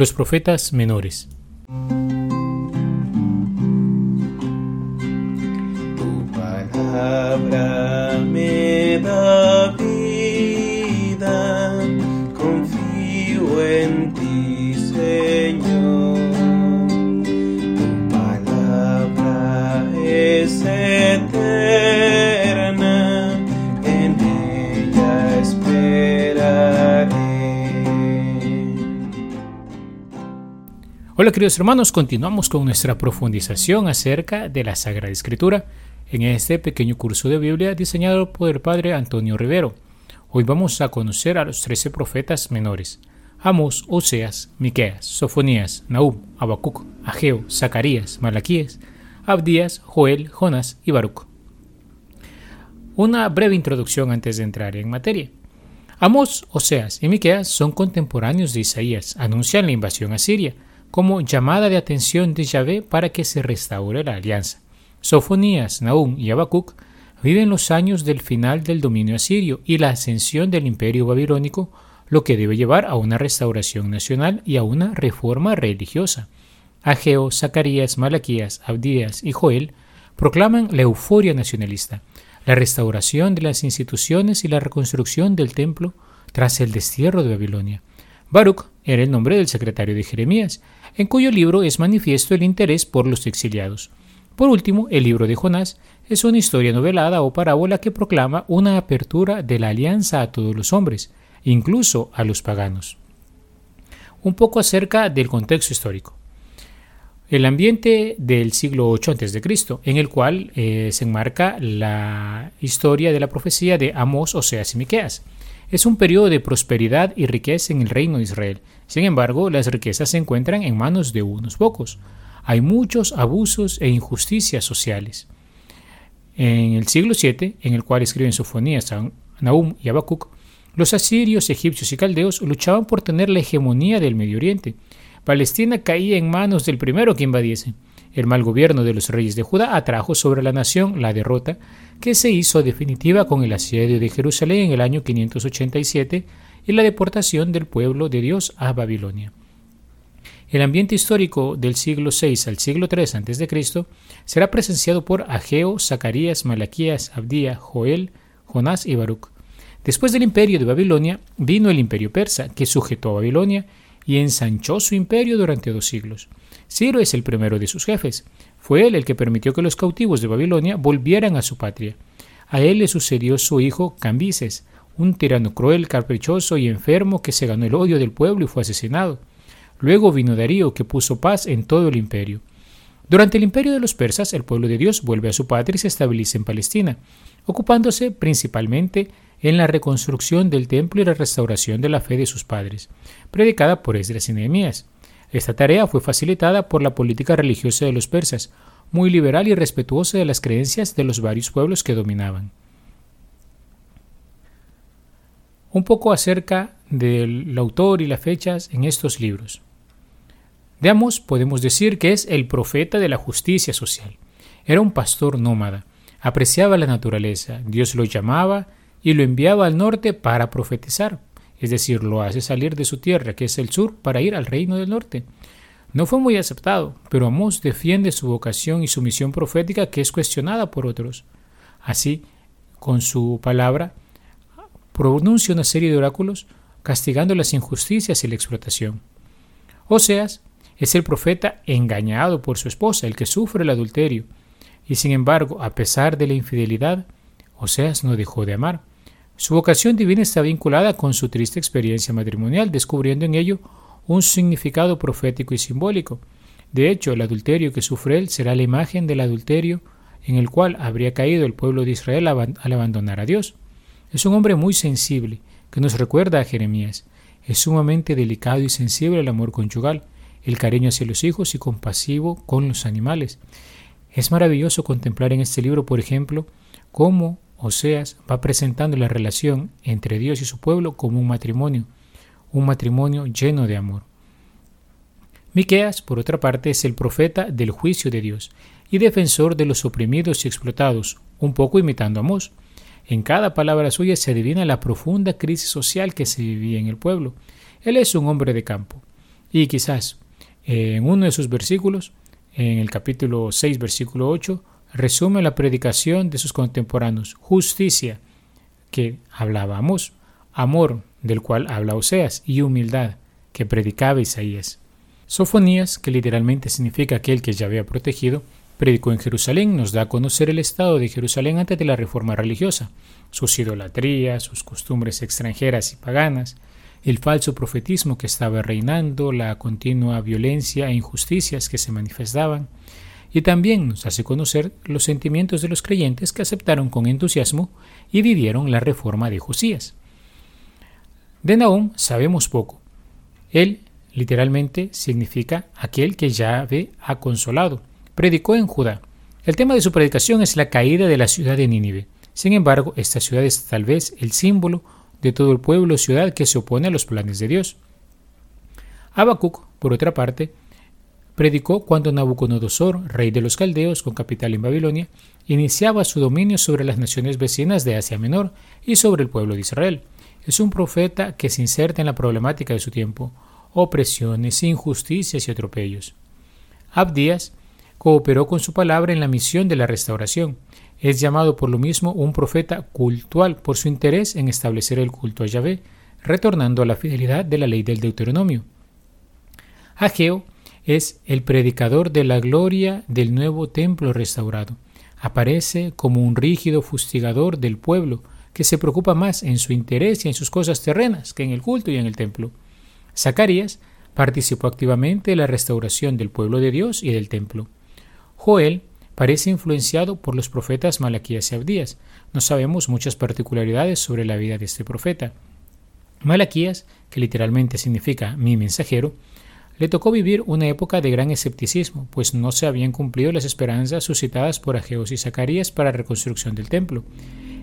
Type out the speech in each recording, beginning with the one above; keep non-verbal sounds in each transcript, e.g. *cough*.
Los profetas menores. Tu palabra me da vida, confío en ti, Señor. Tu palabra es eterna, Hola queridos hermanos, continuamos con nuestra profundización acerca de la Sagrada Escritura en este pequeño curso de Biblia diseñado por el Padre Antonio Rivero. Hoy vamos a conocer a los trece profetas menores, Amos, Oseas, Miqueas, Sofonías, Nahum, Habacuc, Ageo, Zacarías, Malaquías, Abdías, Joel, Jonás y Baruch. Una breve introducción antes de entrar en materia. Amos, Oseas y Miqueas son contemporáneos de Isaías, anuncian la invasión a Siria como llamada de atención de Yahvé para que se restaure la alianza. Sofonías, Nahum y Habacuc viven los años del final del dominio asirio y la ascensión del imperio babilónico, lo que debe llevar a una restauración nacional y a una reforma religiosa. Ageo, Zacarías, Malaquías, Abdías y Joel proclaman la euforia nacionalista, la restauración de las instituciones y la reconstrucción del templo tras el destierro de Babilonia. Baruch era el nombre del secretario de Jeremías, en cuyo libro es manifiesto el interés por los exiliados. Por último, el libro de Jonás es una historia novelada o parábola que proclama una apertura de la alianza a todos los hombres, incluso a los paganos. Un poco acerca del contexto histórico. El ambiente del siglo VIII a.C., en el cual eh, se enmarca la historia de la profecía de Amós, Oseas y Miqueas. Es un periodo de prosperidad y riqueza en el reino de Israel. Sin embargo, las riquezas se encuentran en manos de unos pocos. Hay muchos abusos e injusticias sociales. En el siglo VII, en el cual escriben Sofonías, Nahum y Habacuc, los asirios, egipcios y caldeos luchaban por tener la hegemonía del Medio Oriente. Palestina caía en manos del primero que invadiese. El mal gobierno de los reyes de Judá atrajo sobre la nación la derrota que se hizo definitiva con el asedio de Jerusalén en el año 587 y la deportación del pueblo de Dios a Babilonia. El ambiente histórico del siglo VI al siglo III a.C. será presenciado por Ageo, Zacarías, Malaquías, Abdía, Joel, Jonás y Baruch. Después del imperio de Babilonia vino el imperio persa, que sujetó a Babilonia y ensanchó su imperio durante dos siglos. Ciro es el primero de sus jefes. Fue él el que permitió que los cautivos de Babilonia volvieran a su patria. A él le sucedió su hijo Cambises, un tirano cruel, caprichoso y enfermo que se ganó el odio del pueblo y fue asesinado. Luego vino Darío, que puso paz en todo el imperio. Durante el imperio de los persas, el pueblo de Dios vuelve a su patria y se estabiliza en Palestina, ocupándose principalmente en la reconstrucción del templo y la restauración de la fe de sus padres, predicada por Esdras y Nehemías. Esta tarea fue facilitada por la política religiosa de los persas, muy liberal y respetuosa de las creencias de los varios pueblos que dominaban. Un poco acerca del autor y las fechas en estos libros. De Amos podemos decir que es el profeta de la justicia social. Era un pastor nómada, apreciaba la naturaleza, Dios lo llamaba y lo enviaba al norte para profetizar, es decir, lo hace salir de su tierra, que es el sur, para ir al reino del norte. No fue muy aceptado, pero Amos defiende su vocación y su misión profética que es cuestionada por otros. Así, con su palabra, pronuncia una serie de oráculos castigando las injusticias y la explotación. Oseas es el profeta engañado por su esposa, el que sufre el adulterio, y sin embargo, a pesar de la infidelidad, Oseas no dejó de amar. Su vocación divina está vinculada con su triste experiencia matrimonial, descubriendo en ello un significado profético y simbólico. De hecho, el adulterio que sufre él será la imagen del adulterio en el cual habría caído el pueblo de Israel al abandonar a Dios. Es un hombre muy sensible, que nos recuerda a Jeremías. Es sumamente delicado y sensible el amor conyugal, el cariño hacia los hijos y compasivo con los animales. Es maravilloso contemplar en este libro, por ejemplo, cómo Oseas va presentando la relación entre Dios y su pueblo como un matrimonio, un matrimonio lleno de amor. Miqueas, por otra parte, es el profeta del juicio de Dios y defensor de los oprimidos y explotados, un poco imitando a Amós. En cada palabra suya se adivina la profunda crisis social que se vivía en el pueblo. Él es un hombre de campo. Y quizás en uno de sus versículos, en el capítulo 6, versículo 8, resume la predicación de sus contemporáneos, justicia, que hablábamos, amor, del cual habla Oseas, y humildad, que predicaba Isaías. Sofonías, que literalmente significa aquel que ya había protegido, predicó en Jerusalén, nos da a conocer el estado de Jerusalén antes de la reforma religiosa, sus idolatrías, sus costumbres extranjeras y paganas, el falso profetismo que estaba reinando, la continua violencia e injusticias que se manifestaban, y también nos hace conocer los sentimientos de los creyentes que aceptaron con entusiasmo y vivieron la reforma de Josías. De Nahum sabemos poco. Él literalmente significa aquel que Yahvé ha consolado. Predicó en Judá. El tema de su predicación es la caída de la ciudad de Nínive. Sin embargo, esta ciudad es tal vez el símbolo de todo el pueblo o ciudad que se opone a los planes de Dios. Habacuc, por otra parte, predicó cuando Nabucodonosor, rey de los caldeos con capital en Babilonia, iniciaba su dominio sobre las naciones vecinas de Asia Menor y sobre el pueblo de Israel. Es un profeta que se inserta en la problemática de su tiempo, opresiones, injusticias y atropellos. Abdías cooperó con su palabra en la misión de la restauración. Es llamado por lo mismo un profeta cultual por su interés en establecer el culto a Yahvé, retornando a la fidelidad de la ley del Deuteronomio. Ageo es el predicador de la gloria del nuevo templo restaurado. Aparece como un rígido fustigador del pueblo que se preocupa más en su interés y en sus cosas terrenas que en el culto y en el templo. Zacarías participó activamente en la restauración del pueblo de Dios y del templo. Joel parece influenciado por los profetas Malaquías y Abdías. No sabemos muchas particularidades sobre la vida de este profeta. Malaquías, que literalmente significa mi mensajero, le tocó vivir una época de gran escepticismo, pues no se habían cumplido las esperanzas suscitadas por Ageos y Zacarías para la reconstrucción del templo.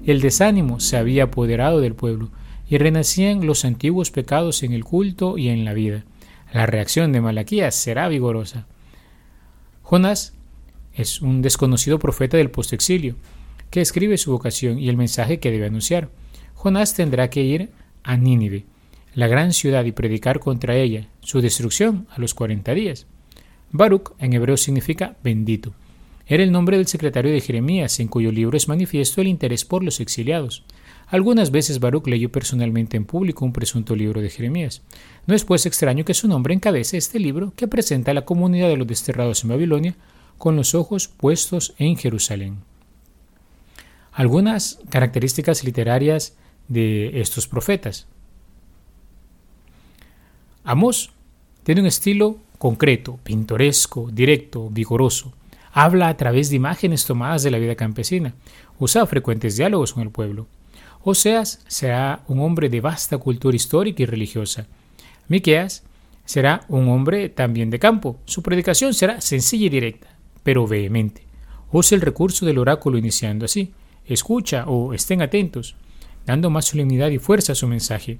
El desánimo se había apoderado del pueblo y renacían los antiguos pecados en el culto y en la vida. La reacción de Malaquías será vigorosa. Jonás es un desconocido profeta del postexilio, que escribe su vocación y el mensaje que debe anunciar. Jonás tendrá que ir a Nínive, la gran ciudad y predicar contra ella, su destrucción a los cuarenta días. Baruch en hebreo significa bendito. Era el nombre del secretario de Jeremías, en cuyo libro es manifiesto el interés por los exiliados. Algunas veces Baruch leyó personalmente en público un presunto libro de Jeremías. No es pues extraño que su nombre encabece este libro que presenta a la comunidad de los desterrados en Babilonia con los ojos puestos en Jerusalén. Algunas características literarias de estos profetas. Amos tiene un estilo concreto, pintoresco, directo, vigoroso. Habla a través de imágenes tomadas de la vida campesina. Usa frecuentes diálogos con el pueblo. Oseas será un hombre de vasta cultura histórica y religiosa. Miqueas será un hombre también de campo. Su predicación será sencilla y directa, pero vehemente. Usa el recurso del oráculo iniciando así: escucha o estén atentos, dando más solemnidad y fuerza a su mensaje.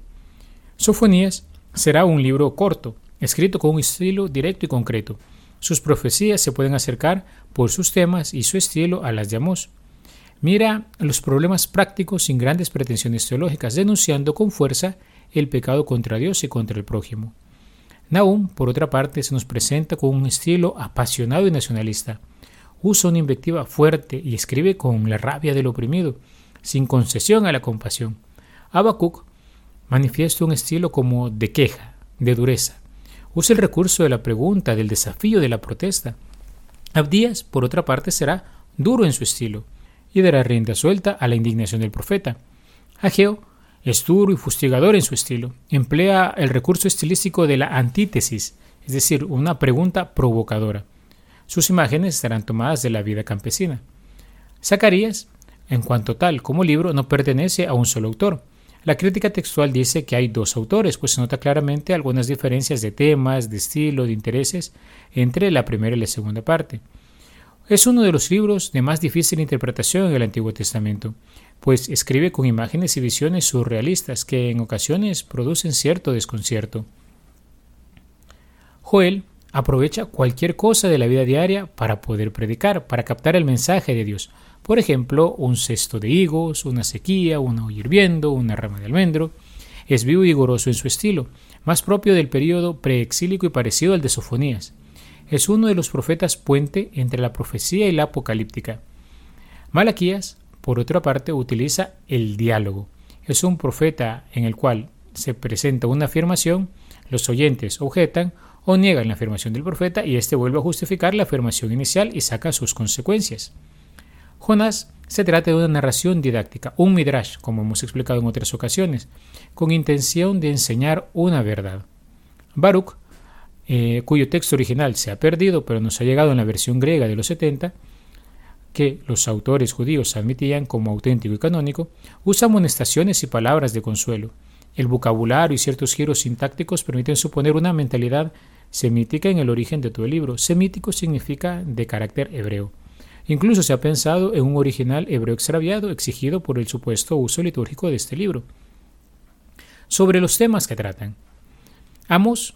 Sofonías Será un libro corto, escrito con un estilo directo y concreto. Sus profecías se pueden acercar por sus temas y su estilo a las de Amós. Mira los problemas prácticos sin grandes pretensiones teológicas, denunciando con fuerza el pecado contra Dios y contra el prójimo. Nahum, por otra parte, se nos presenta con un estilo apasionado y nacionalista. Usa una invectiva fuerte y escribe con la rabia del oprimido, sin concesión a la compasión. Habacuc manifiesta un estilo como de queja, de dureza. Usa el recurso de la pregunta, del desafío, de la protesta. Abdías, por otra parte, será duro en su estilo y dará rienda suelta a la indignación del profeta. Ageo es duro y fustigador en su estilo. Emplea el recurso estilístico de la antítesis, es decir, una pregunta provocadora. Sus imágenes estarán tomadas de la vida campesina. Zacarías, en cuanto tal como libro, no pertenece a un solo autor. La crítica textual dice que hay dos autores, pues se nota claramente algunas diferencias de temas, de estilo, de intereses entre la primera y la segunda parte. Es uno de los libros de más difícil interpretación en el Antiguo Testamento, pues escribe con imágenes y visiones surrealistas que en ocasiones producen cierto desconcierto. Joel aprovecha cualquier cosa de la vida diaria para poder predicar, para captar el mensaje de Dios, por ejemplo, un cesto de higos, una sequía, una olla hirviendo, una rama de almendro. Es vivo y vigoroso en su estilo, más propio del período preexílico y parecido al de Sofonías. Es uno de los profetas puente entre la profecía y la apocalíptica. Malaquías, por otra parte, utiliza el diálogo. Es un profeta en el cual se presenta una afirmación, los oyentes objetan o niegan la afirmación del profeta y éste vuelve a justificar la afirmación inicial y saca sus consecuencias. Jonás se trata de una narración didáctica, un midrash, como hemos explicado en otras ocasiones, con intención de enseñar una verdad. Baruch, eh, cuyo texto original se ha perdido, pero nos ha llegado en la versión griega de los 70, que los autores judíos admitían como auténtico y canónico, usa amonestaciones y palabras de consuelo. El vocabulario y ciertos giros sintácticos permiten suponer una mentalidad semítica en el origen de todo el libro. Semítico significa de carácter hebreo. Incluso se ha pensado en un original hebreo extraviado exigido por el supuesto uso litúrgico de este libro. Sobre los temas que tratan. Amos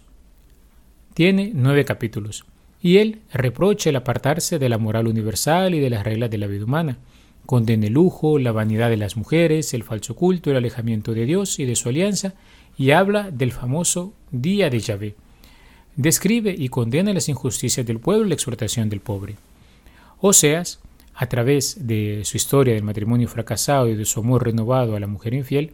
tiene nueve capítulos, y él reprocha el apartarse de la moral universal y de las reglas de la vida humana. Condena el lujo, la vanidad de las mujeres, el falso culto, el alejamiento de Dios y de su alianza, y habla del famoso Día de Yahvé. Describe y condena las injusticias del pueblo y la exhortación del pobre. Oseas, a través de su historia del matrimonio fracasado y de su amor renovado a la mujer infiel,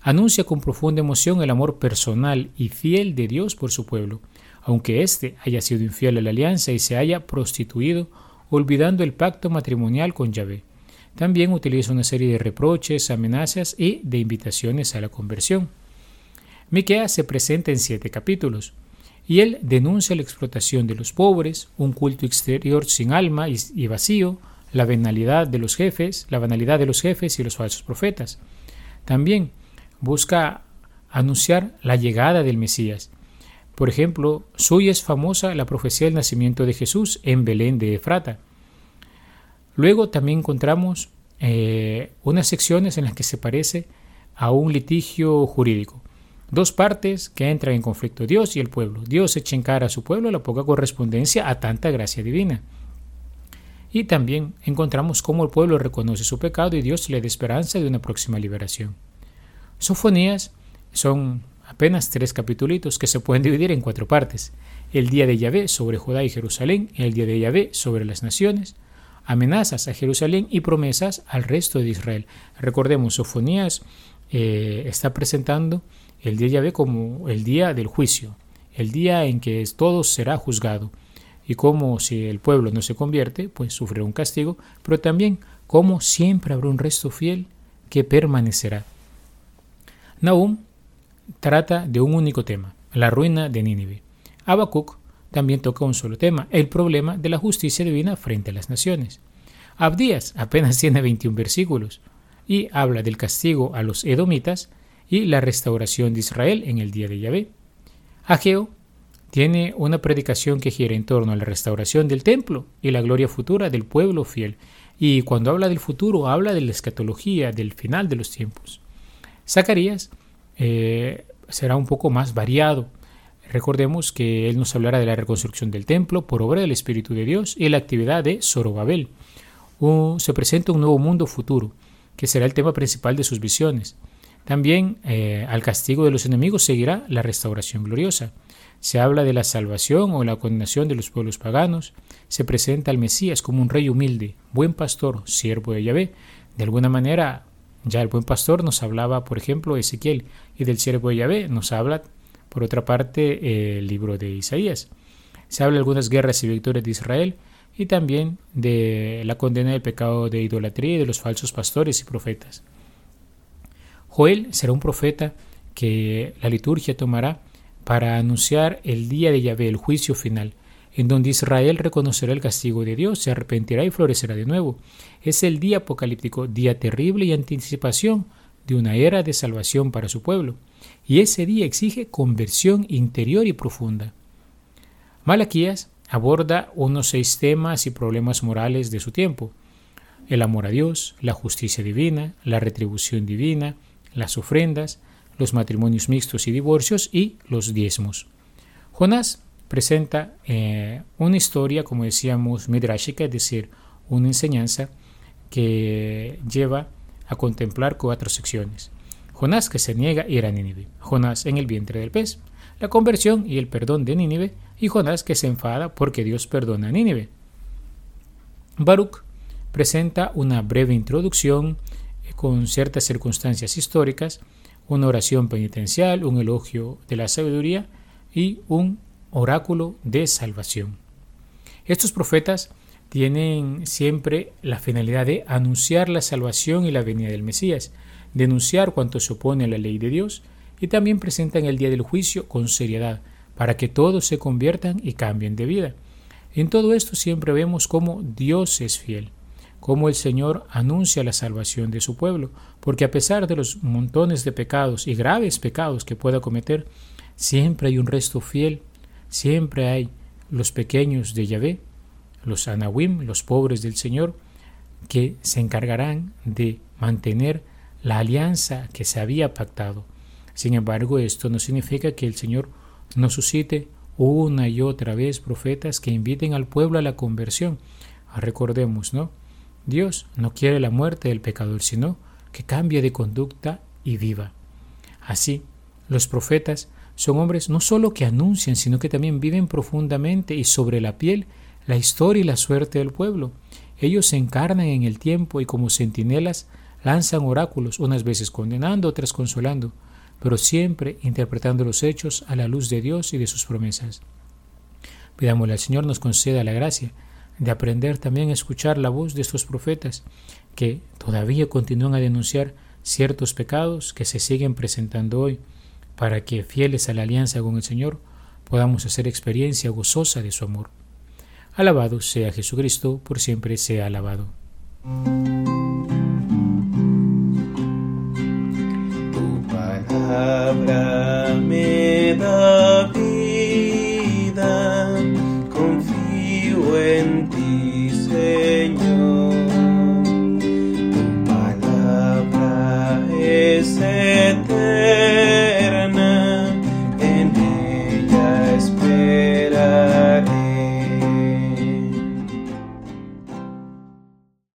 anuncia con profunda emoción el amor personal y fiel de Dios por su pueblo, aunque éste haya sido infiel a la alianza y se haya prostituido, olvidando el pacto matrimonial con Yahvé. También utiliza una serie de reproches, amenazas y de invitaciones a la conversión. Miqueas se presenta en siete capítulos y él denuncia la explotación de los pobres, un culto exterior sin alma y, vacío, la banalidad de los jefes, la banalidad de los jefes y los falsos profetas. También busca anunciar la llegada del Mesías. Por ejemplo, suya es famosa la profecía del nacimiento de Jesús en Belén de Efrata. Luego también encontramos eh, unas secciones en las que se parece a un litigio jurídico. Dos partes que entran en conflicto, Dios y el pueblo. Dios echa en cara a su pueblo la poca correspondencia a tanta gracia divina. Y también encontramos cómo el pueblo reconoce su pecado y Dios le da esperanza de una próxima liberación. Sofonías son apenas tres capítulos que se pueden dividir en cuatro partes. El día de Yahvé sobre Judá y Jerusalén, el día de Yahvé sobre las naciones, amenazas a Jerusalén y promesas al resto de Israel. Recordemos, Sofonías eh, está presentando el día Yahvé como el día del juicio, el día en que todo será juzgado, y como si el pueblo no se convierte, pues sufrirá un castigo, pero también como siempre habrá un resto fiel que permanecerá. Nahum trata de un único tema, la ruina de Nínive. Habacuc también toca un solo tema, el problema de la justicia divina frente a las naciones. Abdías apenas *laughs* tiene 21 versículos y habla del castigo a los edomitas y la restauración de Israel en el día de Yahvé. Ageo tiene una predicación que gira en torno a la restauración del templo y la gloria futura del pueblo fiel. Y cuando habla del futuro, habla de la escatología, del final de los tiempos. Zacarías eh, será un poco más variado. Recordemos que él nos hablará de la reconstrucción del templo por obra del Espíritu de Dios y la actividad de Zorobabel. se presenta un nuevo mundo futuro, que será el tema principal de sus visiones. También eh, al castigo de los enemigos seguirá la restauración gloriosa. Se habla de la salvación o la condenación de los pueblos paganos. Se presenta al Mesías como un rey humilde, buen pastor, siervo de Yahvé. De alguna manera, ya el buen pastor nos hablaba, por ejemplo, Ezequiel, y del siervo de Yahvé nos habla, por otra parte, el libro de Isaías. Se habla de algunas guerras y victorias de Israel y también de la condena del pecado de idolatría y de los falsos pastores y profetas. Joel será un profeta que la liturgia tomará para anunciar el día de Yahvé, el juicio final, en donde Israel reconocerá el castigo de Dios, se arrepentirá y florecerá de nuevo. Es el día apocalíptico, día terrible y anticipación de una era de salvación para su pueblo. Y ese día exige conversión interior y profunda. Malaquías aborda unos seis temas y problemas morales de su tiempo. El amor a Dios, la justicia divina, la retribución divina, las ofrendas, los matrimonios mixtos y divorcios y los diezmos. Jonás presenta eh, una historia, como decíamos, midrashica, es decir, una enseñanza que lleva a contemplar cuatro secciones. Jonás que se niega ir a Nínive, Jonás en el vientre del pez, la conversión y el perdón de Nínive, y Jonás que se enfada porque Dios perdona a Nínive. Baruch presenta una breve introducción con ciertas circunstancias históricas, una oración penitencial, un elogio de la sabiduría y un oráculo de salvación. Estos profetas tienen siempre la finalidad de anunciar la salvación y la venida del Mesías, denunciar cuanto se opone a la ley de Dios y también presentan el día del juicio con seriedad, para que todos se conviertan y cambien de vida. En todo esto siempre vemos cómo Dios es fiel, cómo el Señor anuncia la salvación de su pueblo, porque a pesar de los montones de pecados y graves pecados que pueda cometer, siempre hay un resto fiel, siempre hay los pequeños de Yahvé, los Anawim, los pobres del Señor, que se encargarán de mantener la alianza que se había pactado. Sin embargo, esto no significa que el Señor no suscite una y otra vez profetas que inviten al pueblo a la conversión. Recordemos, ¿no? Dios no quiere la muerte del pecador, sino que cambie de conducta y viva. Así, los profetas son hombres no solo que anuncian, sino que también viven profundamente y sobre la piel la historia y la suerte del pueblo. Ellos se encarnan en el tiempo y como centinelas lanzan oráculos, unas veces condenando, otras consolando, pero siempre interpretando los hechos a la luz de Dios y de sus promesas. Pidámosle al Señor nos conceda la gracia de aprender también a escuchar la voz de estos profetas que todavía continúan a denunciar ciertos pecados que se siguen presentando hoy, para que, fieles a la alianza con el Señor, podamos hacer experiencia gozosa de su amor. Alabado sea Jesucristo, por siempre sea alabado. en ti.